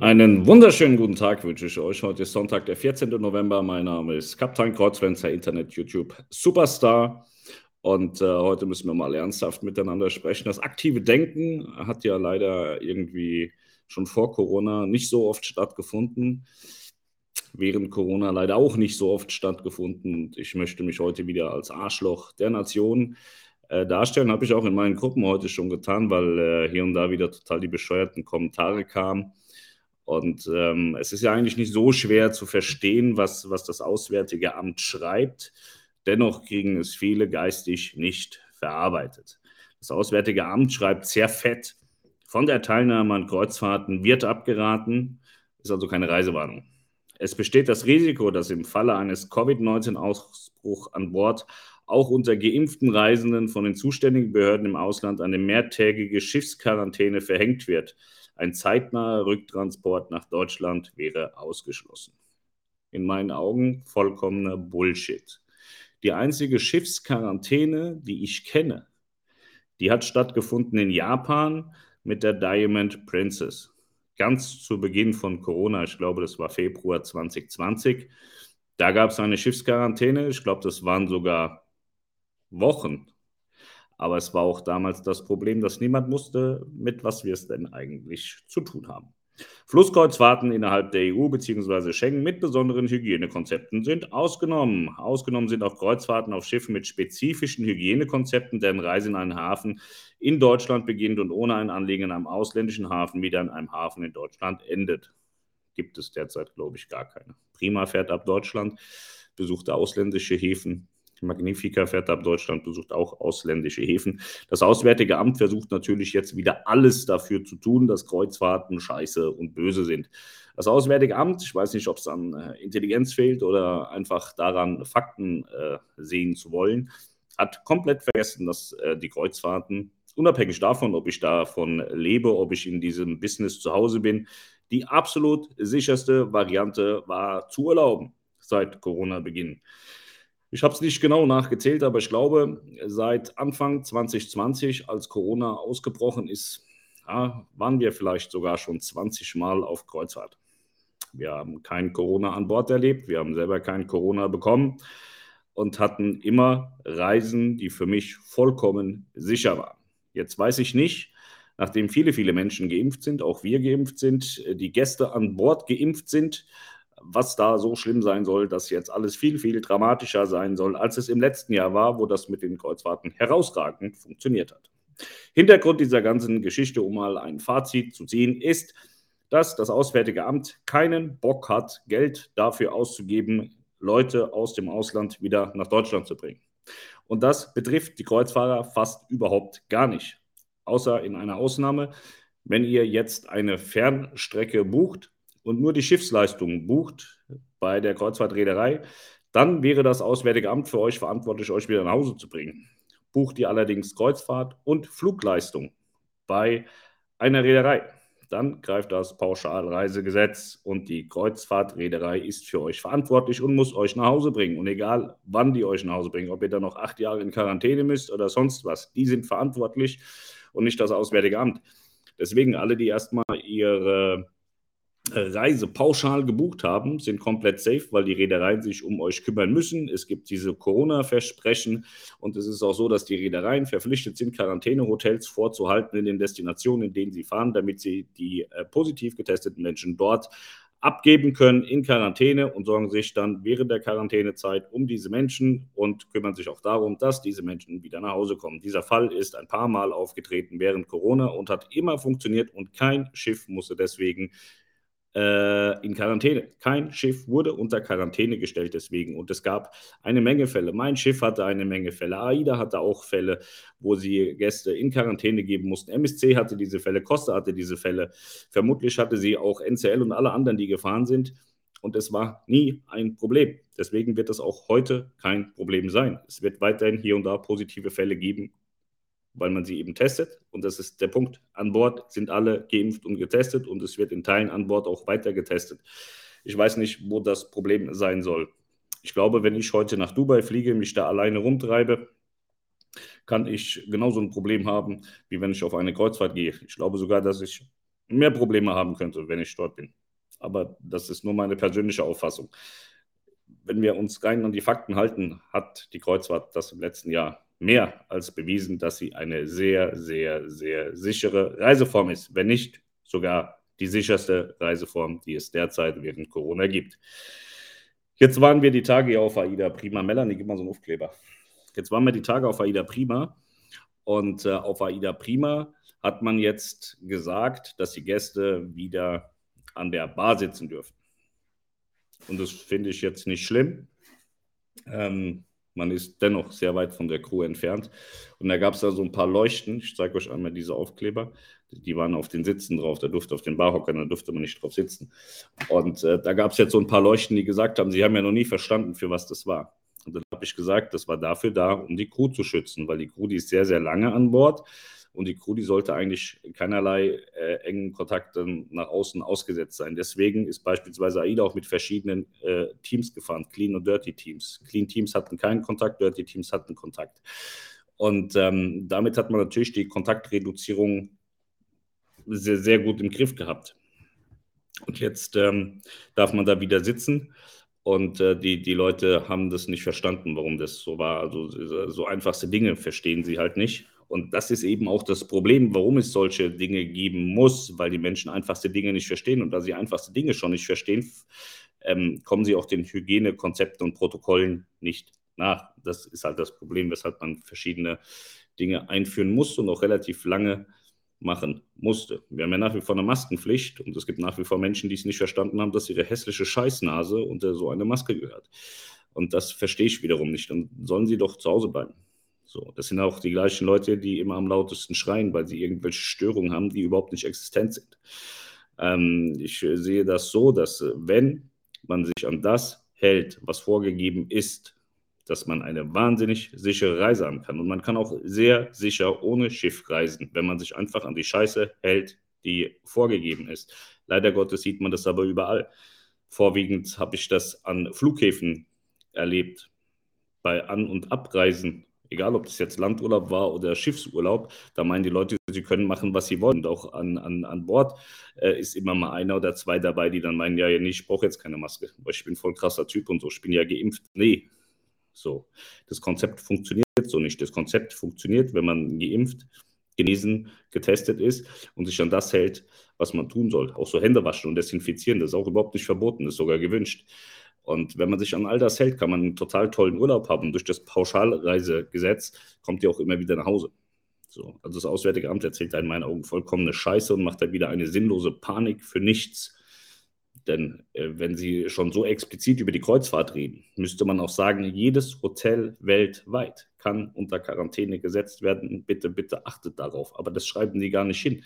Einen wunderschönen guten Tag wünsche ich euch. Heute ist Sonntag, der 14. November. Mein Name ist Kapitän Kreuzfenster, Internet, YouTube, Superstar. Und äh, heute müssen wir mal ernsthaft miteinander sprechen. Das aktive Denken hat ja leider irgendwie schon vor Corona nicht so oft stattgefunden. Während Corona leider auch nicht so oft stattgefunden. Und ich möchte mich heute wieder als Arschloch der Nation äh, darstellen. Habe ich auch in meinen Gruppen heute schon getan, weil äh, hier und da wieder total die bescheuerten Kommentare kamen und ähm, es ist ja eigentlich nicht so schwer zu verstehen, was, was das Auswärtige Amt schreibt. Dennoch kriegen es viele geistig nicht verarbeitet. Das Auswärtige Amt schreibt sehr fett, von der Teilnahme an Kreuzfahrten wird abgeraten, ist also keine Reisewarnung. Es besteht das Risiko, dass im Falle eines Covid-19-Ausbruchs an Bord auch unter geimpften Reisenden von den zuständigen Behörden im Ausland eine mehrtägige Schiffsquarantäne verhängt wird. Ein zeitnaher Rücktransport nach Deutschland wäre ausgeschlossen. In meinen Augen vollkommener Bullshit. Die einzige Schiffsquarantäne, die ich kenne, die hat stattgefunden in Japan mit der Diamond Princess. Ganz zu Beginn von Corona, ich glaube, das war Februar 2020. Da gab es eine Schiffsquarantäne. Ich glaube, das waren sogar Wochen aber es war auch damals das Problem, dass niemand wusste, mit was wir es denn eigentlich zu tun haben. Flusskreuzfahrten innerhalb der EU bzw. Schengen mit besonderen Hygienekonzepten sind ausgenommen. Ausgenommen sind auch Kreuzfahrten auf Schiffen mit spezifischen Hygienekonzepten, deren Reise in einen Hafen in Deutschland beginnt und ohne ein Anliegen in einem ausländischen Hafen wieder in einem Hafen in Deutschland endet. Gibt es derzeit, glaube ich, gar keine. Prima fährt ab Deutschland, besuchte ausländische Häfen, Magnifica fährt ab Deutschland, besucht auch ausländische Häfen. Das Auswärtige Amt versucht natürlich jetzt wieder alles dafür zu tun, dass Kreuzfahrten scheiße und böse sind. Das Auswärtige Amt, ich weiß nicht, ob es an äh, Intelligenz fehlt oder einfach daran, Fakten äh, sehen zu wollen, hat komplett vergessen, dass äh, die Kreuzfahrten, unabhängig davon, ob ich davon lebe, ob ich in diesem Business zu Hause bin, die absolut sicherste Variante war zu erlauben seit Corona-Beginn. Ich habe es nicht genau nachgezählt, aber ich glaube, seit Anfang 2020, als Corona ausgebrochen ist, waren wir vielleicht sogar schon 20 Mal auf Kreuzfahrt. Wir haben kein Corona an Bord erlebt, wir haben selber kein Corona bekommen und hatten immer Reisen, die für mich vollkommen sicher waren. Jetzt weiß ich nicht, nachdem viele, viele Menschen geimpft sind, auch wir geimpft sind, die Gäste an Bord geimpft sind, was da so schlimm sein soll, dass jetzt alles viel, viel dramatischer sein soll, als es im letzten Jahr war, wo das mit den Kreuzfahrten herausragend funktioniert hat. Hintergrund dieser ganzen Geschichte, um mal ein Fazit zu ziehen, ist, dass das Auswärtige Amt keinen Bock hat, Geld dafür auszugeben, Leute aus dem Ausland wieder nach Deutschland zu bringen. Und das betrifft die Kreuzfahrer fast überhaupt gar nicht. Außer in einer Ausnahme, wenn ihr jetzt eine Fernstrecke bucht, und nur die Schiffsleistung bucht bei der Kreuzfahrtreederei, dann wäre das Auswärtige Amt für euch verantwortlich, euch wieder nach Hause zu bringen. Bucht ihr allerdings Kreuzfahrt und Flugleistung bei einer Reederei, dann greift das Pauschalreisegesetz und die Kreuzfahrtreederei ist für euch verantwortlich und muss euch nach Hause bringen. Und egal, wann die euch nach Hause bringen, ob ihr dann noch acht Jahre in Quarantäne müsst oder sonst was, die sind verantwortlich und nicht das Auswärtige Amt. Deswegen alle, die erstmal ihre Reise pauschal gebucht haben, sind komplett safe, weil die Reedereien sich um euch kümmern müssen. Es gibt diese Corona-Versprechen und es ist auch so, dass die Reedereien verpflichtet sind, Quarantänehotels vorzuhalten in den Destinationen, in denen sie fahren, damit sie die äh, positiv getesteten Menschen dort abgeben können in Quarantäne und sorgen sich dann während der Quarantänezeit um diese Menschen und kümmern sich auch darum, dass diese Menschen wieder nach Hause kommen. Dieser Fall ist ein paar Mal aufgetreten während Corona und hat immer funktioniert und kein Schiff musste deswegen äh, in Quarantäne. Kein Schiff wurde unter Quarantäne gestellt deswegen. Und es gab eine Menge Fälle. Mein Schiff hatte eine Menge Fälle. AIDA hatte auch Fälle, wo sie Gäste in Quarantäne geben mussten. MSC hatte diese Fälle, Costa hatte diese Fälle. Vermutlich hatte sie auch NCL und alle anderen, die gefahren sind. Und es war nie ein Problem. Deswegen wird es auch heute kein Problem sein. Es wird weiterhin hier und da positive Fälle geben, weil man sie eben testet. Und das ist der Punkt. An Bord sind alle geimpft und getestet und es wird in Teilen an Bord auch weiter getestet. Ich weiß nicht, wo das Problem sein soll. Ich glaube, wenn ich heute nach Dubai fliege, mich da alleine rumtreibe, kann ich genauso ein Problem haben, wie wenn ich auf eine Kreuzfahrt gehe. Ich glaube sogar, dass ich mehr Probleme haben könnte, wenn ich dort bin. Aber das ist nur meine persönliche Auffassung. Wenn wir uns rein an die Fakten halten, hat die Kreuzfahrt das im letzten Jahr mehr als bewiesen, dass sie eine sehr, sehr, sehr sichere Reiseform ist, wenn nicht sogar die sicherste Reiseform, die es derzeit während Corona gibt. Jetzt waren wir die Tage auf AIDA Prima. Melanie, gib mal so einen Aufkleber. Jetzt waren wir die Tage auf AIDA Prima und äh, auf AIDA Prima hat man jetzt gesagt, dass die Gäste wieder an der Bar sitzen dürfen. Und das finde ich jetzt nicht schlimm. Ähm, man ist dennoch sehr weit von der Crew entfernt. Und da gab es da so ein paar Leuchten. Ich zeige euch einmal diese Aufkleber. Die waren auf den Sitzen drauf. Da durfte auf den Barhockern, da durfte man nicht drauf sitzen. Und äh, da gab es jetzt so ein paar Leuchten, die gesagt haben, sie haben ja noch nie verstanden, für was das war. Und dann habe ich gesagt, das war dafür da, um die Crew zu schützen, weil die Crew, die ist sehr, sehr lange an Bord und die Crew, die sollte eigentlich keinerlei äh, engen Kontakten nach außen ausgesetzt sein. Deswegen ist beispielsweise AIDA auch mit verschiedenen äh, Teams gefahren, Clean und Dirty Teams. Clean Teams hatten keinen Kontakt, Dirty Teams hatten Kontakt. Und ähm, damit hat man natürlich die Kontaktreduzierung sehr, sehr gut im Griff gehabt. Und jetzt ähm, darf man da wieder sitzen. Und äh, die, die Leute haben das nicht verstanden, warum das so war. Also so einfachste Dinge verstehen sie halt nicht. Und das ist eben auch das Problem, warum es solche Dinge geben muss, weil die Menschen einfachste Dinge nicht verstehen. Und da sie einfachste Dinge schon nicht verstehen, ähm, kommen sie auch den Hygienekonzepten und Protokollen nicht nach. Das ist halt das Problem, weshalb man verschiedene Dinge einführen muss und auch relativ lange machen musste. Wir haben ja nach wie vor eine Maskenpflicht und es gibt nach wie vor Menschen, die es nicht verstanden haben, dass ihre hässliche Scheißnase unter so eine Maske gehört. Und das verstehe ich wiederum nicht. Dann sollen sie doch zu Hause bleiben. So, das sind auch die gleichen Leute, die immer am lautesten schreien, weil sie irgendwelche Störungen haben, die überhaupt nicht existent sind. Ähm, ich sehe das so, dass äh, wenn man sich an das hält, was vorgegeben ist, dass man eine wahnsinnig sichere Reise haben kann. Und man kann auch sehr sicher ohne Schiff reisen, wenn man sich einfach an die Scheiße hält, die vorgegeben ist. Leider Gottes sieht man das aber überall. Vorwiegend habe ich das an Flughäfen erlebt, bei An- und Abreisen egal ob das jetzt Landurlaub war oder Schiffsurlaub, da meinen die Leute, sie können machen, was sie wollen. Und auch an, an, an Bord äh, ist immer mal einer oder zwei dabei, die dann meinen, ja, nee, ich brauche jetzt keine Maske, weil ich bin voll krasser Typ und so, ich bin ja geimpft. Nee, so. Das Konzept funktioniert so nicht. Das Konzept funktioniert, wenn man geimpft, genesen, getestet ist und sich an das hält, was man tun soll. Auch so Hände waschen und desinfizieren, das ist auch überhaupt nicht verboten, das ist sogar gewünscht. Und wenn man sich an all das hält, kann man einen total tollen Urlaub haben. Durch das Pauschalreisegesetz kommt ihr auch immer wieder nach Hause. So, also das Auswärtige Amt erzählt da in meinen Augen vollkommene Scheiße und macht da wieder eine sinnlose Panik für nichts. Denn äh, wenn Sie schon so explizit über die Kreuzfahrt reden, müsste man auch sagen, jedes Hotel weltweit kann unter Quarantäne gesetzt werden. Bitte, bitte achtet darauf. Aber das schreiben Sie gar nicht hin.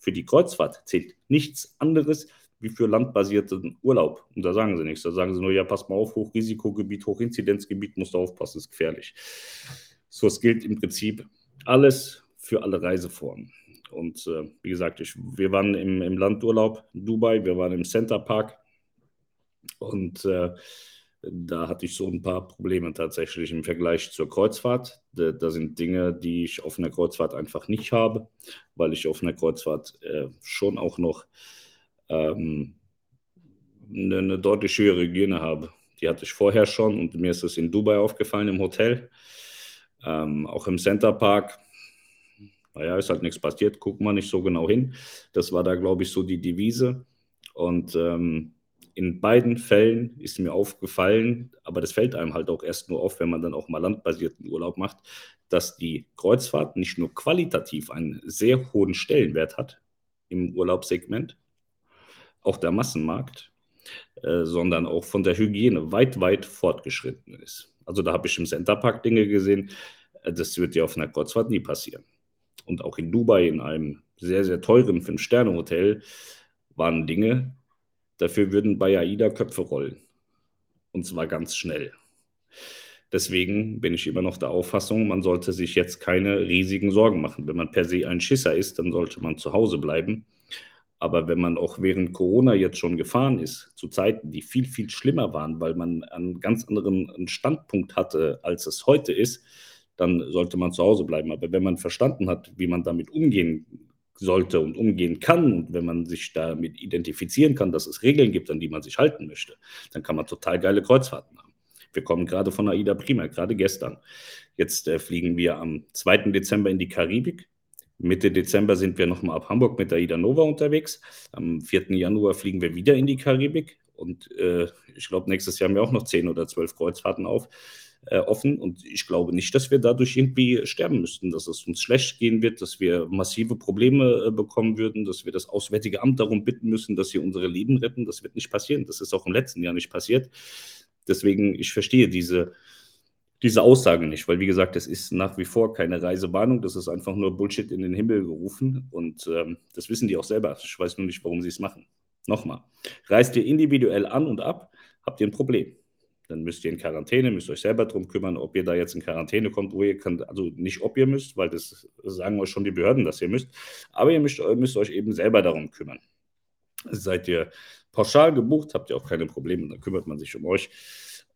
Für die Kreuzfahrt zählt nichts anderes wie für landbasierten Urlaub. Und da sagen sie nichts. Da sagen sie nur, ja, pass mal auf, Hochrisikogebiet, Hochinzidenzgebiet, musst du aufpassen, ist gefährlich. So, es gilt im Prinzip alles für alle Reiseformen. Und äh, wie gesagt, ich, wir waren im, im Landurlaub in Dubai, wir waren im Center Park und äh, da hatte ich so ein paar Probleme tatsächlich im Vergleich zur Kreuzfahrt. Da, da, sind Dinge, die ich auf einer Kreuzfahrt einfach nicht habe, weil ich auf einer Kreuzfahrt äh, schon auch noch ähm, eine, eine, deutlich höhere Hygiene habe. Die hatte ich vorher schon und mir ist es in Dubai aufgefallen im Hotel, ähm, auch im Center Park. Naja, ist halt nichts passiert, gucken wir nicht so genau hin. Das war da, glaube ich, so die Devise. Und ähm, in beiden Fällen ist mir aufgefallen, aber das fällt einem halt auch erst nur auf, wenn man dann auch mal landbasierten Urlaub macht, dass die Kreuzfahrt nicht nur qualitativ einen sehr hohen Stellenwert hat im Urlaubssegment, auch der Massenmarkt, äh, sondern auch von der Hygiene weit, weit fortgeschritten ist. Also da habe ich im Centerpark Dinge gesehen, äh, das wird ja auf einer Kreuzfahrt nie passieren. Und auch in Dubai in einem sehr, sehr teuren Fünf-Sterne-Hotel waren Dinge, dafür würden bei AIDA Köpfe rollen. Und zwar ganz schnell. Deswegen bin ich immer noch der Auffassung, man sollte sich jetzt keine riesigen Sorgen machen. Wenn man per se ein Schisser ist, dann sollte man zu Hause bleiben aber wenn man auch während Corona jetzt schon gefahren ist, zu Zeiten, die viel, viel schlimmer waren, weil man einen ganz anderen Standpunkt hatte, als es heute ist, dann sollte man zu Hause bleiben. Aber wenn man verstanden hat, wie man damit umgehen sollte und umgehen kann und wenn man sich damit identifizieren kann, dass es Regeln gibt, an die man sich halten möchte, dann kann man total geile Kreuzfahrten haben. Wir kommen gerade von AIDA Prima, gerade gestern. Jetzt äh, fliegen wir am 2. Dezember in die Karibik. Mitte Dezember sind wir nochmal ab Hamburg mit AIDA Nova unterwegs. Am 4. Januar fliegen wir wieder in die Karibik. Und äh, ich glaube, nächstes Jahr haben wir auch noch 10 oder 12 Kreuzfahrten auf äh, offen. Und ich glaube nicht, dass wir dadurch irgendwie sterben müssten, dass es uns schlecht gehen wird, dass wir massive Probleme äh, bekommen würden, dass wir das Auswärtige Amt darum bitten müssen, dass sie unsere Leben retten. Das wird nicht passieren. Das ist auch im letzten Jahr nicht passiert. Deswegen, ich verstehe diese, diese Aussage nicht, weil wie gesagt, es ist nach wie vor keine Reisewarnung, das ist einfach nur Bullshit in den Himmel gerufen und ähm, das wissen die auch selber. Ich weiß nur nicht, warum sie es machen. Nochmal, reist ihr individuell an und ab, habt ihr ein Problem dann müsst ihr in Quarantäne, müsst euch selber darum kümmern, ob ihr da jetzt in Quarantäne kommt, wo ihr könnt, also nicht ob ihr müsst, weil das sagen euch schon die Behörden, dass ihr müsst, aber ihr müsst, müsst euch eben selber darum kümmern. Seid ihr pauschal gebucht, habt ihr auch keine Probleme, dann kümmert man sich um euch.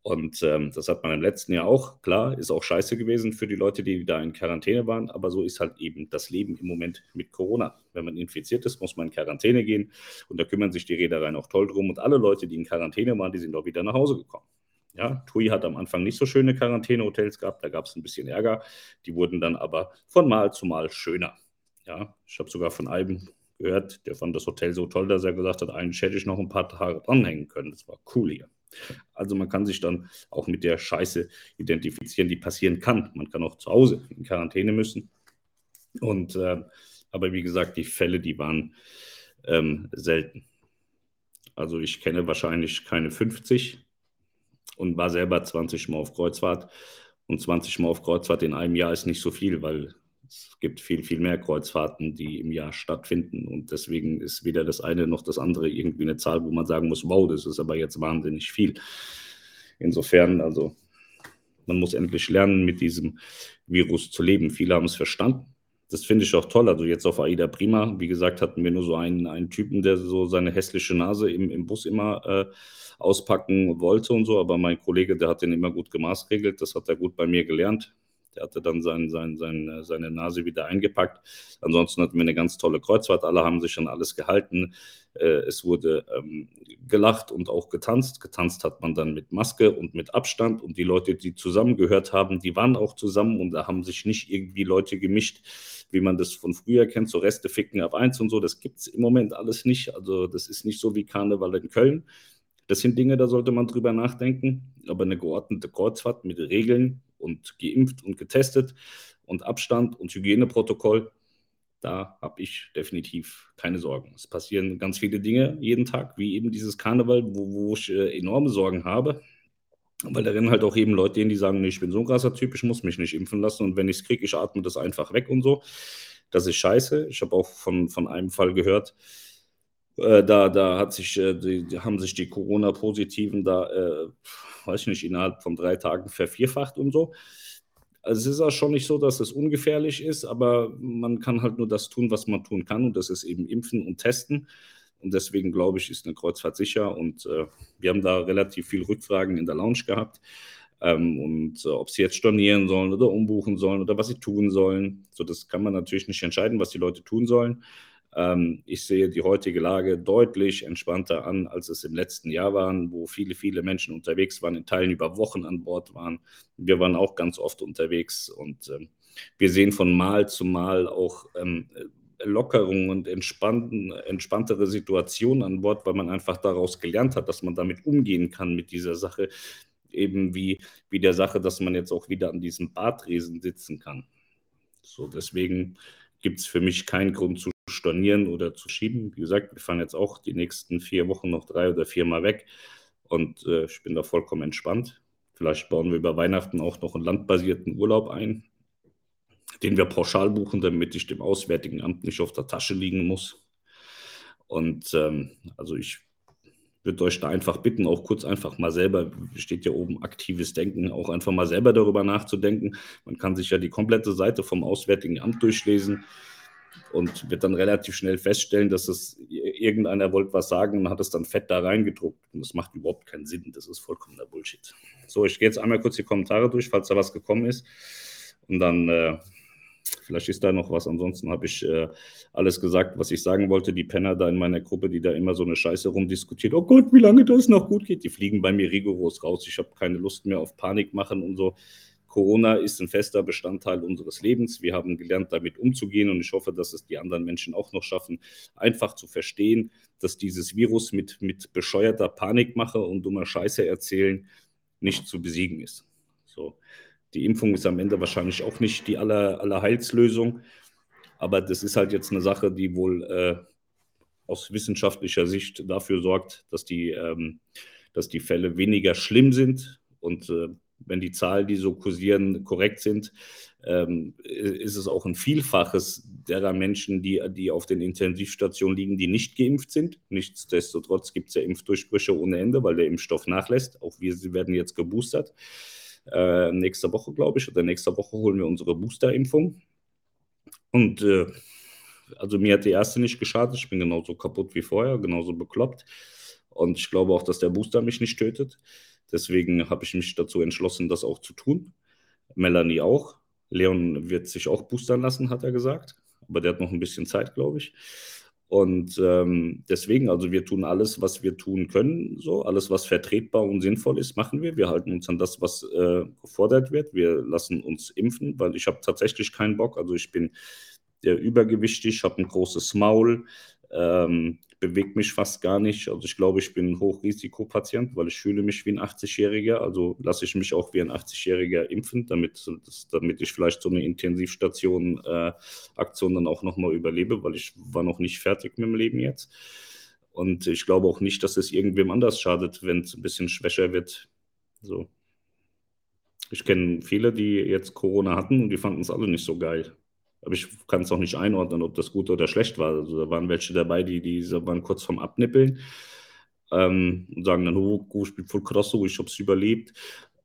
Und ähm, das hat man im letzten Jahr auch. Klar, ist auch scheiße gewesen für die Leute, die da in Quarantäne waren. Aber so ist halt eben das Leben im Moment mit Corona. Wenn man infiziert ist, muss man in Quarantäne gehen. Und da kümmern sich die Reedereien auch toll drum. Und alle Leute, die in Quarantäne waren, die sind auch wieder nach Hause gekommen. Ja, TUI hat am Anfang nicht so schöne Quarantänehotels gehabt, da gab es ein bisschen Ärger. Die wurden dann aber von Mal zu Mal schöner. Ja, ich habe sogar von einem gehört, der fand das Hotel so toll, dass er gesagt hat, eigentlich hätte ich noch ein paar Tage dranhängen können. Das war cool hier. Also man kann sich dann auch mit der Scheiße identifizieren, die passieren kann. Man kann auch zu Hause in Quarantäne müssen. Und äh, aber wie gesagt, die Fälle, die waren ähm, selten. Also ich kenne wahrscheinlich keine 50, und war selber 20 Mal auf Kreuzfahrt. Und 20 Mal auf Kreuzfahrt in einem Jahr ist nicht so viel, weil es gibt viel, viel mehr Kreuzfahrten, die im Jahr stattfinden. Und deswegen ist weder das eine noch das andere irgendwie eine Zahl, wo man sagen muss, wow, das ist aber jetzt wahnsinnig viel. Insofern, also man muss endlich lernen, mit diesem Virus zu leben. Viele haben es verstanden. Das finde ich auch toll. Also jetzt auf AIDA Prima, wie gesagt, hatten wir nur so einen, einen Typen, der so seine hässliche Nase im, im Bus immer äh, auspacken wollte und so, aber mein Kollege, der hat den immer gut gemaßregelt, das hat er gut bei mir gelernt. Der hatte dann sein, sein, sein, seine Nase wieder eingepackt. Ansonsten hatten wir eine ganz tolle Kreuzfahrt. Alle haben sich an alles gehalten. Äh, es wurde ähm, gelacht und auch getanzt. Getanzt hat man dann mit Maske und mit Abstand. Und die Leute, die zusammengehört haben, die waren auch zusammen und da haben sich nicht irgendwie Leute gemischt, wie man das von früher kennt, so Reste ficken ab eins und so. Das gibt es im Moment alles nicht. Also das ist nicht so wie Karneval in Köln. Das sind Dinge, da sollte man drüber nachdenken. Aber eine geordnete Kreuzfahrt mit Regeln und geimpft und getestet und Abstand und Hygieneprotokoll, da habe ich definitiv keine Sorgen. Es passieren ganz viele Dinge jeden Tag, wie eben dieses Karneval, wo, wo ich äh, enorme Sorgen habe. Weil da rennen halt auch eben Leute hin, die sagen, nee, ich bin so ein krasser Typ, ich muss mich nicht impfen lassen und wenn ich es kriege, ich atme das einfach weg und so. Das ist scheiße. Ich habe auch von, von einem Fall gehört, äh, da, da hat sich, äh, die, haben sich die Corona-Positiven da, äh, weiß ich nicht, innerhalb von drei Tagen vervierfacht und so. Also es ist auch schon nicht so, dass es ungefährlich ist, aber man kann halt nur das tun, was man tun kann und das ist eben impfen und testen. Und deswegen glaube ich, ist eine Kreuzfahrt sicher und äh, wir haben da relativ viel Rückfragen in der Lounge gehabt. Ähm, und äh, ob sie jetzt stornieren sollen oder umbuchen sollen oder was sie tun sollen. So, das kann man natürlich nicht entscheiden, was die Leute tun sollen. Ähm, ich sehe die heutige Lage deutlich entspannter an, als es im letzten Jahr war, wo viele, viele Menschen unterwegs waren, in Teilen über Wochen an Bord waren. Wir waren auch ganz oft unterwegs und ähm, wir sehen von Mal zu Mal auch ähm, Lockerungen und entspanntere Situationen an Bord, weil man einfach daraus gelernt hat, dass man damit umgehen kann mit dieser Sache, eben wie, wie der Sache, dass man jetzt auch wieder an diesem Badresen sitzen kann. So, deswegen gibt es für mich keinen Grund zu stornieren oder zu schieben. Wie gesagt, wir fahren jetzt auch die nächsten vier Wochen noch drei oder vier Mal weg und äh, ich bin da vollkommen entspannt. Vielleicht bauen wir über Weihnachten auch noch einen landbasierten Urlaub ein, den wir pauschal buchen, damit ich dem Auswärtigen Amt nicht auf der Tasche liegen muss. Und ähm, also ich würde euch da einfach bitten, auch kurz einfach mal selber, steht ja oben aktives Denken, auch einfach mal selber darüber nachzudenken. Man kann sich ja die komplette Seite vom Auswärtigen Amt durchlesen und wird dann relativ schnell feststellen, dass es irgendeiner wollte was sagen und hat es dann fett da reingedruckt. Und das macht überhaupt keinen Sinn. Das ist vollkommener Bullshit. So, ich gehe jetzt einmal kurz die Kommentare durch, falls da was gekommen ist. Und dann äh, Vielleicht ist da noch was. Ansonsten habe ich äh, alles gesagt, was ich sagen wollte. Die Penner da in meiner Gruppe, die da immer so eine Scheiße rumdiskutiert. Oh Gott, wie lange das noch gut geht. Die fliegen bei mir rigoros raus. Ich habe keine Lust mehr auf Panik machen und so. Corona ist ein fester Bestandteil unseres Lebens. Wir haben gelernt, damit umzugehen und ich hoffe, dass es die anderen Menschen auch noch schaffen, einfach zu verstehen, dass dieses Virus mit, mit bescheuerter Panikmache und dummer Scheiße erzählen nicht zu besiegen ist. So. Die Impfung ist am Ende wahrscheinlich auch nicht die aller, aller Heilslösung, aber das ist halt jetzt eine Sache, die wohl äh, aus wissenschaftlicher Sicht dafür sorgt, dass die, ähm, dass die Fälle weniger schlimm sind und äh, wenn die Zahlen, die so kursieren, korrekt sind, ähm, ist es auch ein Vielfaches derer Menschen, die, die auf den Intensivstationen liegen, die nicht geimpft sind. Nichtsdestotrotz gibt es ja Impfdurchbrüche ohne Ende, weil der Impfstoff nachlässt. Auch wir werden jetzt geboostert. Äh, nächste Woche, glaube ich, oder nächste Woche holen wir unsere Boosterimpfung. Und äh, also mir hat die erste nicht geschadet. Ich bin genauso kaputt wie vorher, genauso bekloppt. Und ich glaube auch, dass der Booster mich nicht tötet. Deswegen habe ich mich dazu entschlossen, das auch zu tun. Melanie auch. Leon wird sich auch boostern lassen, hat er gesagt. Aber der hat noch ein bisschen Zeit, glaube ich. Und ähm, deswegen, also wir tun alles, was wir tun können, so alles, was vertretbar und sinnvoll ist, machen wir. Wir halten uns an das, was äh, gefordert wird. Wir lassen uns impfen, weil ich habe tatsächlich keinen Bock. Also ich bin der übergewichtig, habe ein großes Maul, ähm, bewegt mich fast gar nicht. Also ich glaube, ich bin ein Hochrisikopatient, weil ich fühle mich wie ein 80-Jähriger. Also lasse ich mich auch wie ein 80-Jähriger impfen, damit, damit ich vielleicht so eine Intensivstation-Aktion äh, dann auch nochmal überlebe, weil ich war noch nicht fertig mit dem Leben jetzt. Und ich glaube auch nicht, dass es irgendwem anders schadet, wenn es ein bisschen schwächer wird. So. Ich kenne viele, die jetzt Corona hatten und die fanden es alle nicht so geil. Aber ich kann es auch nicht einordnen, ob das gut oder schlecht war. Also da waren welche dabei, die, die waren kurz vorm Abnippeln ähm, und sagen dann, oh, ich spiele voll krass so, ich habe es überlebt.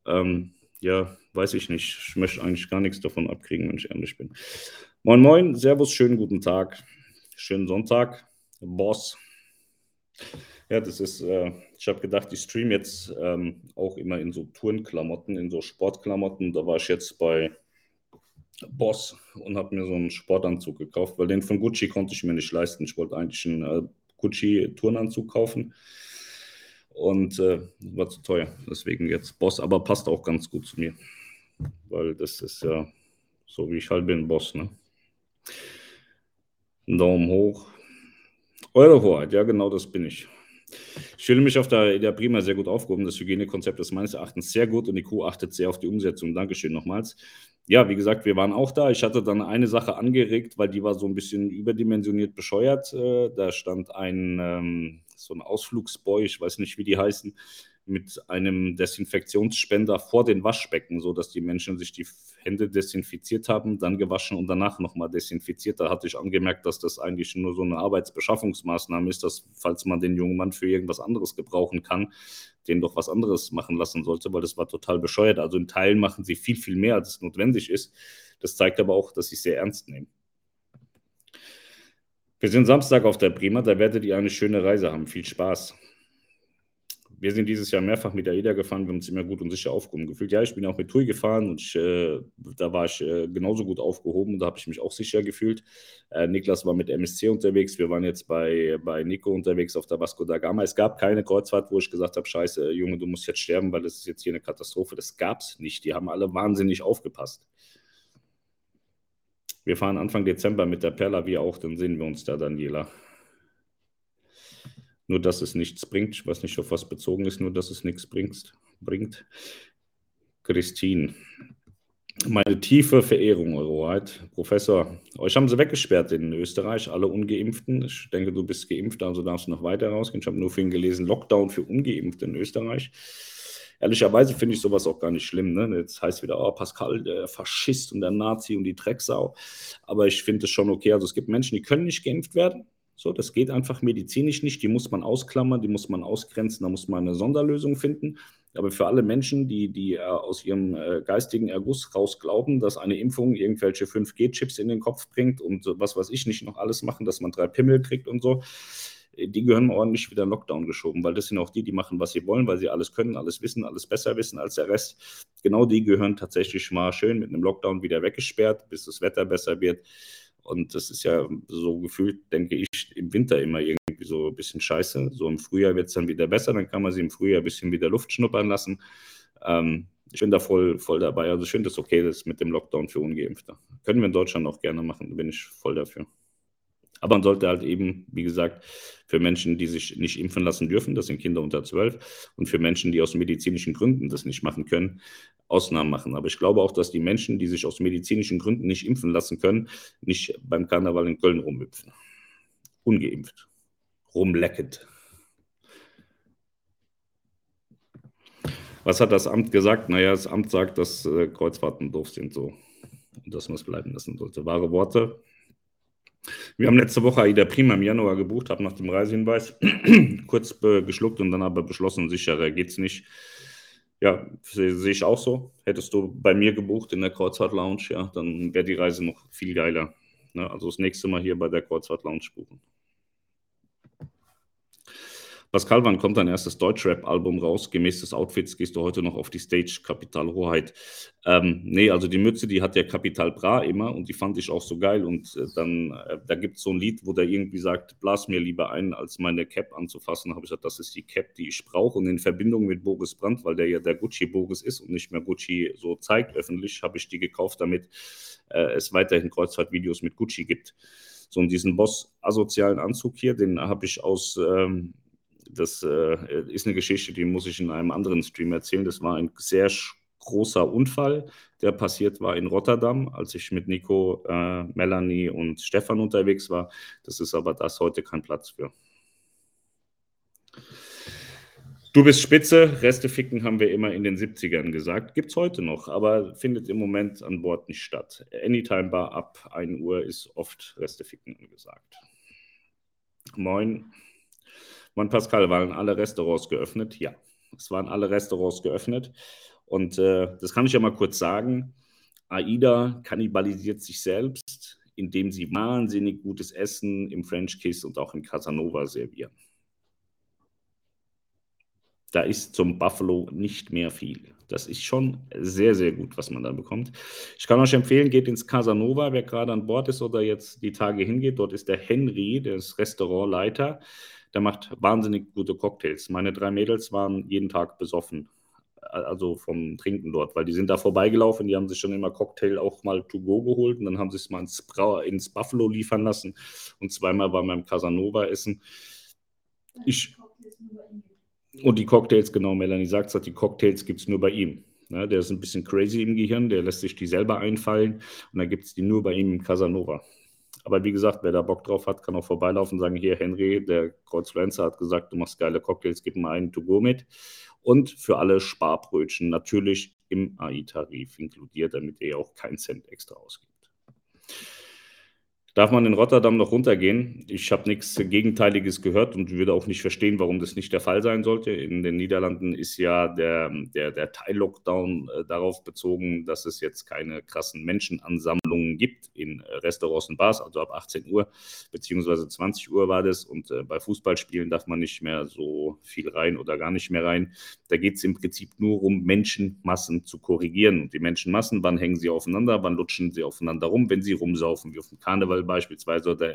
Ähm, ja, weiß ich nicht. Ich möchte eigentlich gar nichts davon abkriegen, wenn ich ehrlich bin. Moin, moin, Servus, schönen guten Tag. Schönen Sonntag, Boss. Ja, das ist, äh, ich habe gedacht, ich streame jetzt ähm, auch immer in so Tourenklamotten, in so Sportklamotten. Da war ich jetzt bei Boss und habe mir so einen Sportanzug gekauft, weil den von Gucci konnte ich mir nicht leisten. Ich wollte eigentlich einen äh, Gucci-Turnanzug kaufen und äh, war zu teuer. Deswegen jetzt Boss, aber passt auch ganz gut zu mir, weil das ist ja so, wie ich halt bin, Boss. Ne? Daumen hoch. Eure Hoheit, ja, genau das bin ich. Ich fühle mich auf der, der Prima sehr gut aufgehoben. Das Hygienekonzept ist meines Erachtens sehr gut und die Crew achtet sehr auf die Umsetzung. Dankeschön nochmals ja, wie gesagt, wir waren auch da. Ich hatte dann eine Sache angeregt, weil die war so ein bisschen überdimensioniert bescheuert. Äh, da stand ein ähm, so ein Ausflugsboy, ich weiß nicht, wie die heißen, mit einem Desinfektionsspender vor den Waschbecken, sodass die Menschen sich die Hände desinfiziert haben, dann gewaschen und danach nochmal desinfiziert. Da hatte ich angemerkt, dass das eigentlich nur so eine Arbeitsbeschaffungsmaßnahme ist, dass falls man den jungen Mann für irgendwas anderes gebrauchen kann, den doch was anderes machen lassen sollte, weil das war total bescheuert. Also in Teilen machen sie viel, viel mehr, als es notwendig ist. Das zeigt aber auch, dass sie es sehr ernst nehmen. Wir sind Samstag auf der Prima, da werdet ihr eine schöne Reise haben. Viel Spaß wir sind dieses Jahr mehrfach mit AIDA gefahren, wir haben uns immer gut und sicher aufgehoben gefühlt. Ja, ich bin auch mit TUI gefahren und ich, äh, da war ich äh, genauso gut aufgehoben und da habe ich mich auch sicher gefühlt. Äh, Niklas war mit MSC unterwegs, wir waren jetzt bei, bei Nico unterwegs auf der Vasco da Gama. Es gab keine Kreuzfahrt, wo ich gesagt habe, scheiße, Junge, du musst jetzt sterben, weil das ist jetzt hier eine Katastrophe. Das gab es nicht. Die haben alle wahnsinnig aufgepasst. Wir fahren Anfang Dezember mit der Perla, wie auch, dann sehen wir uns da, Daniela. Nur, dass es nichts bringt. Ich weiß nicht, auf was bezogen ist, nur, dass es nichts bringt. bringt. Christine, meine tiefe Verehrung, Eure Hoheit. Professor, euch haben sie weggesperrt in Österreich, alle Ungeimpften. Ich denke, du bist geimpft, also darfst du noch weiter rausgehen. Ich habe nur für ihn gelesen, Lockdown für Ungeimpfte in Österreich. Ehrlicherweise finde ich sowas auch gar nicht schlimm. Ne? Jetzt heißt wieder, oh, Pascal, der Faschist und der Nazi und die Drecksau. Aber ich finde es schon okay. Also es gibt Menschen, die können nicht geimpft werden. So, das geht einfach medizinisch nicht. Die muss man ausklammern, die muss man ausgrenzen, da muss man eine Sonderlösung finden. Aber für alle Menschen, die, die äh, aus ihrem äh, geistigen Erguss raus glauben, dass eine Impfung irgendwelche 5G-Chips in den Kopf bringt und was weiß ich nicht noch alles machen, dass man drei Pimmel kriegt und so, die gehören ordentlich wieder in Lockdown geschoben, weil das sind auch die, die machen, was sie wollen, weil sie alles können, alles wissen, alles besser wissen als der Rest. Genau die gehören tatsächlich mal schön mit einem Lockdown wieder weggesperrt, bis das Wetter besser wird. Und das ist ja so gefühlt, denke ich, im Winter immer irgendwie so ein bisschen scheiße. So im Frühjahr wird es dann wieder besser, dann kann man sie im Frühjahr ein bisschen wieder Luft schnuppern lassen. Ähm, ich bin da voll, voll dabei. Also ich finde es okay, das mit dem Lockdown für Ungeimpfte. Können wir in Deutschland auch gerne machen, da bin ich voll dafür. Aber man sollte halt eben, wie gesagt, für Menschen, die sich nicht impfen lassen dürfen, das sind Kinder unter 12, und für Menschen, die aus medizinischen Gründen das nicht machen können, Ausnahmen machen. Aber ich glaube auch, dass die Menschen, die sich aus medizinischen Gründen nicht impfen lassen können, nicht beim Karneval in Köln rumhüpfen. Ungeimpft. Rumleckend. Was hat das Amt gesagt? Naja, das Amt sagt, dass äh, Kreuzfahrten doof sind so. Und dass man es bleiben lassen sollte. Wahre Worte. Wir haben letzte Woche Aida Prima im Januar gebucht, habe nach dem Reisehinweis kurz geschluckt und dann aber beschlossen, sicherer geht es nicht. Ja, sehe seh ich auch so. Hättest du bei mir gebucht in der Kreuzfahrt Lounge, ja, dann wäre die Reise noch viel geiler. Ne? Also das nächste Mal hier bei der Kreuzfahrt Lounge buchen. Pascal, wann kommt dein erstes Deutschrap-Album raus? Gemäß des Outfits gehst du heute noch auf die Stage, Kapital Hoheit. Ähm, nee, also die Mütze, die hat ja Kapital Bra immer und die fand ich auch so geil. Und äh, dann, äh, da gibt es so ein Lied, wo der irgendwie sagt, blas mir lieber ein, als meine Cap anzufassen. habe ich gesagt, das ist die Cap, die ich brauche. Und in Verbindung mit Boris Brandt, weil der ja der Gucci-Boris ist und nicht mehr Gucci so zeigt öffentlich, habe ich die gekauft, damit äh, es weiterhin Kreuzfahrtvideos mit Gucci gibt. So, und diesen Boss-asozialen Anzug hier, den habe ich aus... Ähm, das äh, ist eine Geschichte, die muss ich in einem anderen Stream erzählen. Das war ein sehr großer Unfall, der passiert war in Rotterdam, als ich mit Nico, äh, Melanie und Stefan unterwegs war. Das ist aber das heute kein Platz für. Du bist Spitze, Reste ficken haben wir immer in den 70ern gesagt. Gibt es heute noch, aber findet im Moment an Bord nicht statt. Anytime Bar ab 1 Uhr ist oft Reste ficken angesagt. Moin. Moin Pascal, waren alle Restaurants geöffnet? Ja, es waren alle Restaurants geöffnet. Und äh, das kann ich ja mal kurz sagen. AIDA kannibalisiert sich selbst, indem sie wahnsinnig gutes Essen im French Kiss und auch in Casanova servieren. Da ist zum Buffalo nicht mehr viel. Das ist schon sehr, sehr gut, was man da bekommt. Ich kann euch empfehlen, geht ins Casanova, wer gerade an Bord ist oder jetzt die Tage hingeht. Dort ist der Henry, der ist Restaurantleiter der macht wahnsinnig gute Cocktails. Meine drei Mädels waren jeden Tag besoffen, also vom Trinken dort, weil die sind da vorbeigelaufen, die haben sich schon immer Cocktail auch mal to go geholt und dann haben sie es mal ins, ins Buffalo liefern lassen und zweimal wir im Casanova essen. Ich, und die Cocktails, genau, Melanie sagt es, die Cocktails gibt es nur bei ihm. Ja, der ist ein bisschen crazy im Gehirn, der lässt sich die selber einfallen und dann gibt es die nur bei ihm im Casanova. Aber wie gesagt, wer da Bock drauf hat, kann auch vorbeilaufen und sagen, hier Henry, der Kreuzfluencer hat gesagt, du machst geile Cocktails, gib mal einen To-Go mit. Und für alle Sparbrötchen natürlich im AI-Tarif inkludiert, damit ihr auch keinen Cent extra ausgibt. Darf man in Rotterdam noch runtergehen? Ich habe nichts Gegenteiliges gehört und würde auch nicht verstehen, warum das nicht der Fall sein sollte. In den Niederlanden ist ja der, der, der Teil-Lockdown äh, darauf bezogen, dass es jetzt keine krassen Menschenansammlungen gibt in Restaurants und Bars, also ab 18 Uhr beziehungsweise 20 Uhr war das. Und äh, bei Fußballspielen darf man nicht mehr so viel rein oder gar nicht mehr rein. Da geht es im Prinzip nur um Menschenmassen zu korrigieren. Und die Menschenmassen, wann hängen sie aufeinander, wann lutschen sie aufeinander rum, wenn sie rumsaufen, wie auf dem Karneval beispielsweise oder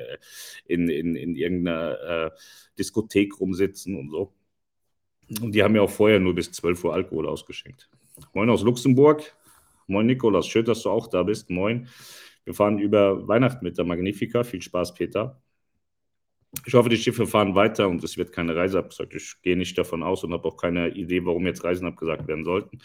in, in, in irgendeiner äh, Diskothek rumsitzen und so. Und die haben ja auch vorher nur bis 12 Uhr Alkohol ausgeschenkt. Moin aus Luxemburg. Moin Nikolas, schön, dass du auch da bist. Moin. Wir fahren über Weihnachten mit der Magnifica. Viel Spaß, Peter. Ich hoffe, die Schiffe fahren weiter und es wird keine Reise abgesagt. Ich gehe nicht davon aus und habe auch keine Idee, warum jetzt Reisen abgesagt werden sollten.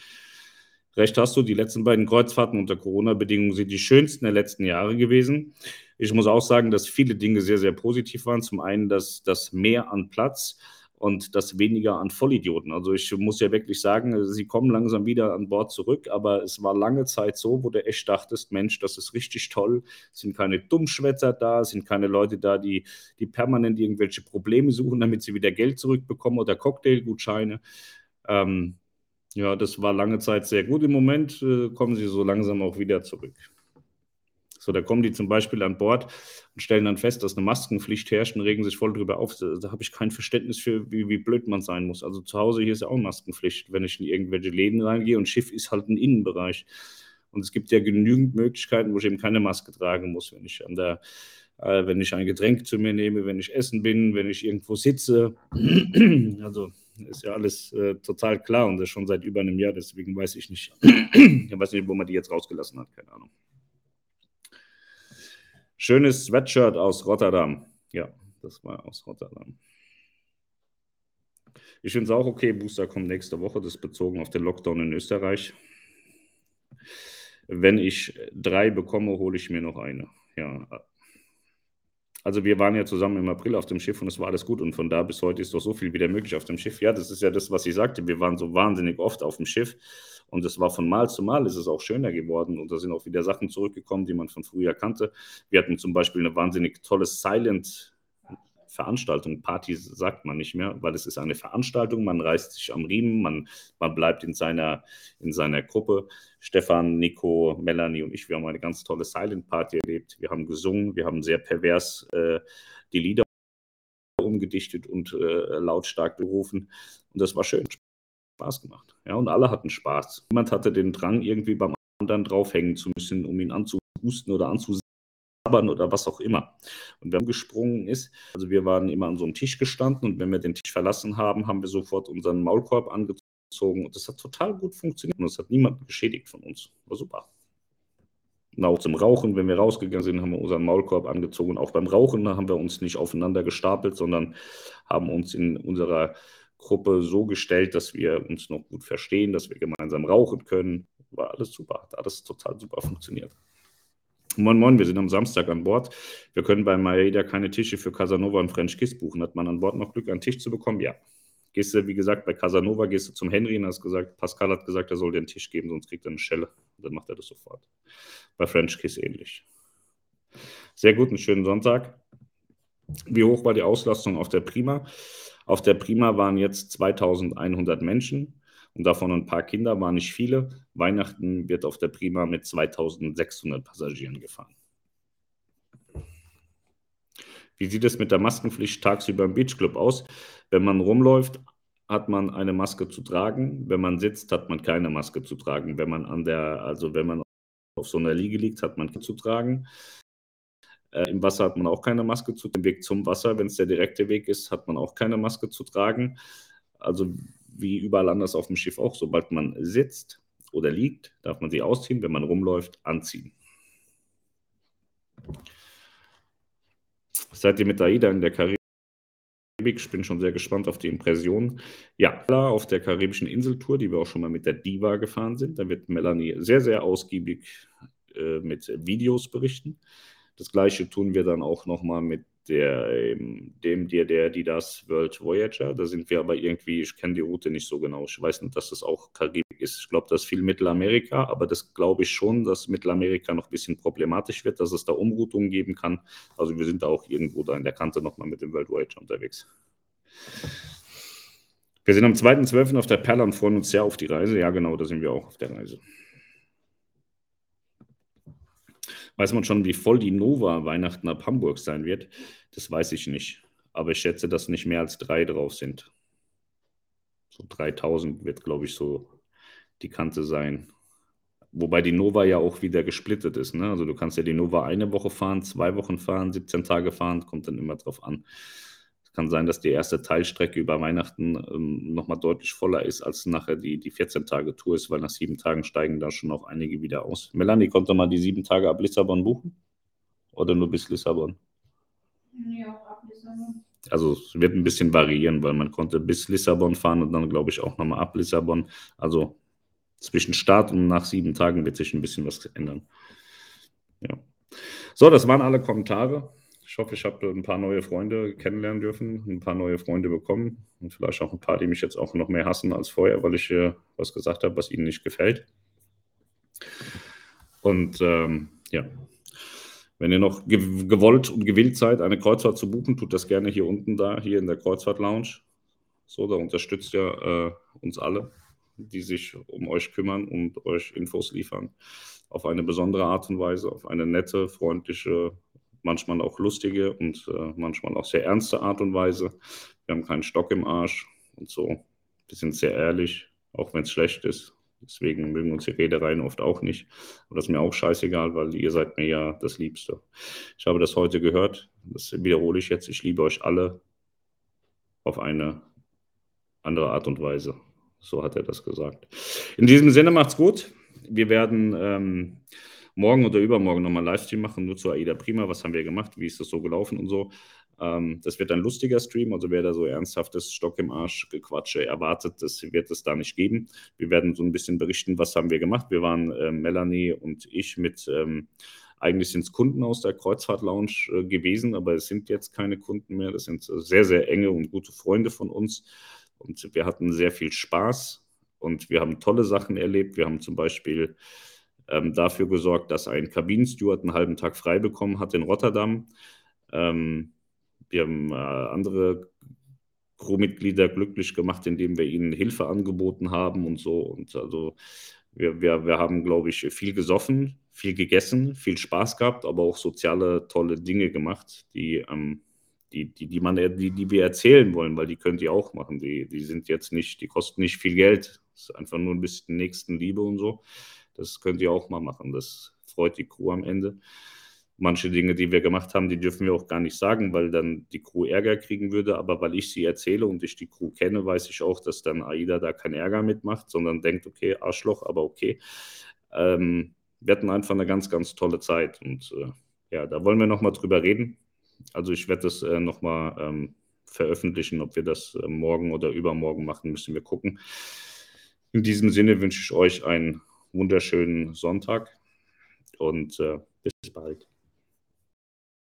Recht hast du, die letzten beiden Kreuzfahrten unter Corona-Bedingungen sind die schönsten der letzten Jahre gewesen. Ich muss auch sagen, dass viele Dinge sehr, sehr positiv waren. Zum einen das, das Mehr an Platz und das weniger an Vollidioten. Also ich muss ja wirklich sagen, sie kommen langsam wieder an Bord zurück, aber es war lange Zeit so, wo du echt dachtest, Mensch, das ist richtig toll, es sind keine Dummschwätzer da, es sind keine Leute da, die, die permanent irgendwelche Probleme suchen, damit sie wieder Geld zurückbekommen oder Cocktailgutscheine. Ähm, ja, das war lange Zeit sehr gut. Im Moment äh, kommen sie so langsam auch wieder zurück. So, da kommen die zum Beispiel an Bord und stellen dann fest, dass eine Maskenpflicht herrscht und regen sich voll drüber auf. Da, da habe ich kein Verständnis für, wie, wie, blöd man sein muss. Also zu Hause hier ist ja auch Maskenpflicht, wenn ich in irgendwelche Läden reingehe und Schiff ist halt ein Innenbereich. Und es gibt ja genügend Möglichkeiten, wo ich eben keine Maske tragen muss, wenn ich an der äh, wenn ich ein Getränk zu mir nehme, wenn ich essen bin, wenn ich irgendwo sitze. also ist ja alles äh, total klar und das schon seit über einem Jahr, deswegen weiß ich nicht, ich weiß nicht, wo man die jetzt rausgelassen hat, keine Ahnung. Schönes Sweatshirt aus Rotterdam. Ja, das war aus Rotterdam. Ich finde es auch okay, Booster kommt nächste Woche, das ist bezogen auf den Lockdown in Österreich. Wenn ich drei bekomme, hole ich mir noch eine. Ja, also wir waren ja zusammen im April auf dem Schiff und es war alles gut und von da bis heute ist doch so viel wieder möglich auf dem Schiff. Ja, das ist ja das, was ich sagte. Wir waren so wahnsinnig oft auf dem Schiff und es war von Mal zu Mal ist es auch schöner geworden und da sind auch wieder Sachen zurückgekommen, die man von früher kannte. Wir hatten zum Beispiel eine wahnsinnig tolle Silent Veranstaltung. Party sagt man nicht mehr, weil es ist eine Veranstaltung. Man reißt sich am Riemen, man, man bleibt in seiner, in seiner Gruppe. Stefan, Nico, Melanie und ich, wir haben eine ganz tolle Silent Party erlebt. Wir haben gesungen, wir haben sehr pervers äh, die Lieder umgedichtet und äh, lautstark gerufen. Und das war schön. Spaß gemacht. Ja, und alle hatten Spaß. Niemand hatte den Drang, irgendwie beim anderen draufhängen zu müssen, um ihn anzuhusten oder anzusehen oder was auch immer. Und wenn man gesprungen ist, also wir waren immer an so einem Tisch gestanden und wenn wir den Tisch verlassen haben, haben wir sofort unseren Maulkorb angezogen und das hat total gut funktioniert und das hat niemanden geschädigt von uns. War super. Und auch zum Rauchen, wenn wir rausgegangen sind, haben wir unseren Maulkorb angezogen. Auch beim Rauchen haben wir uns nicht aufeinander gestapelt, sondern haben uns in unserer Gruppe so gestellt, dass wir uns noch gut verstehen, dass wir gemeinsam rauchen können. War alles super, hat alles total super funktioniert. Moin Moin, wir sind am Samstag an Bord. Wir können bei Maeda keine Tische für Casanova und French Kiss buchen. Hat man an Bord noch Glück, einen Tisch zu bekommen? Ja. Gehst du, wie gesagt, bei Casanova gehst du zum Henry und hast gesagt, Pascal hat gesagt, er soll dir einen Tisch geben, sonst kriegt er eine Schelle. Dann macht er das sofort. Bei French Kiss ähnlich. Sehr gut, einen schönen Sonntag. Wie hoch war die Auslastung auf der Prima? Auf der Prima waren jetzt 2100 Menschen und davon ein paar Kinder, waren nicht viele. Weihnachten wird auf der Prima mit 2600 Passagieren gefahren. Wie sieht es mit der Maskenpflicht tagsüber im Beachclub aus? Wenn man rumläuft, hat man eine Maske zu tragen. Wenn man sitzt, hat man keine Maske zu tragen. Wenn man an der, also wenn man auf so einer Liege liegt, hat man zu tragen. Äh, Im Wasser hat man auch keine Maske zu. Dem Weg zum Wasser, wenn es der direkte Weg ist, hat man auch keine Maske zu tragen. Also wie überall anders auf dem Schiff auch, sobald man sitzt oder liegt, darf man sie ausziehen, wenn man rumläuft, anziehen. Seid ihr mit AIDA in der Karibik? Ich bin schon sehr gespannt auf die Impressionen. Ja, auf der karibischen Inseltour, die wir auch schon mal mit der Diva gefahren sind, da wird Melanie sehr, sehr ausgiebig äh, mit Videos berichten. Das gleiche tun wir dann auch nochmal mit der, ähm, dem, der, der, die das World Voyager. Da sind wir aber irgendwie, ich kenne die Route nicht so genau. Ich weiß nicht, dass das auch Karibik ist. Ich glaube, das ist viel Mittelamerika, aber das glaube ich schon, dass Mittelamerika noch ein bisschen problematisch wird, dass es da Umroutungen geben kann. Also wir sind da auch irgendwo da in der Kante nochmal mit dem World Voyager unterwegs. Wir sind am 2.12. auf der Perla und freuen uns sehr auf die Reise. Ja, genau, da sind wir auch auf der Reise. Weiß man schon, wie voll die Nova Weihnachten ab Hamburg sein wird? Das weiß ich nicht. Aber ich schätze, dass nicht mehr als drei drauf sind. So 3000 wird, glaube ich, so die Kante sein. Wobei die Nova ja auch wieder gesplittet ist. Ne? Also du kannst ja die Nova eine Woche fahren, zwei Wochen fahren, 17 Tage fahren, kommt dann immer drauf an kann sein, dass die erste Teilstrecke über Weihnachten ähm, nochmal deutlich voller ist, als nachher die, die 14-Tage-Tour ist, weil nach sieben Tagen steigen da schon auch einige wieder aus. Melanie, konnte mal die sieben Tage ab Lissabon buchen? Oder nur bis Lissabon? Ja, ab Lissabon. Also es wird ein bisschen variieren, weil man konnte bis Lissabon fahren und dann glaube ich auch nochmal ab Lissabon. Also zwischen Start und nach sieben Tagen wird sich ein bisschen was ändern. Ja. So, das waren alle Kommentare. Ich hoffe, ich habe ein paar neue Freunde kennenlernen dürfen, ein paar neue Freunde bekommen und vielleicht auch ein paar, die mich jetzt auch noch mehr hassen als vorher, weil ich äh, was gesagt habe, was ihnen nicht gefällt. Und ähm, ja, wenn ihr noch ge gewollt und gewillt seid, eine Kreuzfahrt zu buchen, tut das gerne hier unten da, hier in der Kreuzfahrt Lounge. So, da unterstützt ihr äh, uns alle. die sich um euch kümmern und euch Infos liefern. Auf eine besondere Art und Weise, auf eine nette, freundliche, manchmal auch lustige und äh, manchmal auch sehr ernste Art und Weise. Wir haben keinen Stock im Arsch und so. Wir sind sehr ehrlich, auch wenn es schlecht ist. Deswegen mögen uns die Redereien oft auch nicht. Aber das ist mir auch scheißegal, weil ihr seid mir ja das Liebste. Ich habe das heute gehört. Das wiederhole ich jetzt. Ich liebe euch alle auf eine andere Art und Weise. So hat er das gesagt. In diesem Sinne macht's gut. Wir werden ähm, morgen oder übermorgen nochmal einen Livestream machen, nur zu AIDA Prima. Was haben wir gemacht? Wie ist das so gelaufen und so? Ähm, das wird ein lustiger Stream, also wer da so ernsthaftes Stock im Arsch Gequatsche erwartet, das wird es da nicht geben. Wir werden so ein bisschen berichten, was haben wir gemacht. Wir waren äh, Melanie und ich mit, ähm, eigentlich sind es Kunden aus der Kreuzfahrt Lounge äh, gewesen, aber es sind jetzt keine Kunden mehr. Das sind sehr, sehr enge und gute Freunde von uns. Und wir hatten sehr viel Spaß und wir haben tolle Sachen erlebt. Wir haben zum Beispiel ähm, dafür gesorgt, dass ein Kabinensteward einen halben Tag frei bekommen hat in Rotterdam. Ähm, wir haben äh, andere Crewmitglieder glücklich gemacht, indem wir ihnen Hilfe angeboten haben und so. Und also wir, wir, wir haben, glaube ich, viel gesoffen, viel gegessen, viel Spaß gehabt, aber auch soziale tolle Dinge gemacht, die, ähm, die, die, die, man, die, die wir erzählen wollen, weil die könnt ihr auch machen. Die, die sind jetzt nicht, die kosten nicht viel Geld. Das ist einfach nur ein bisschen Nächstenliebe und so. Das könnt ihr auch mal machen. Das freut die Crew am Ende manche Dinge, die wir gemacht haben, die dürfen wir auch gar nicht sagen, weil dann die Crew Ärger kriegen würde. Aber weil ich sie erzähle und ich die Crew kenne, weiß ich auch, dass dann AIDA da keinen Ärger mitmacht, sondern denkt, okay, Arschloch, aber okay. Ähm, wir hatten einfach eine ganz, ganz tolle Zeit. Und äh, ja, da wollen wir nochmal drüber reden. Also ich werde das äh, nochmal ähm, veröffentlichen. Ob wir das äh, morgen oder übermorgen machen, müssen wir gucken. In diesem Sinne wünsche ich euch einen wunderschönen Sonntag und äh, bis bald.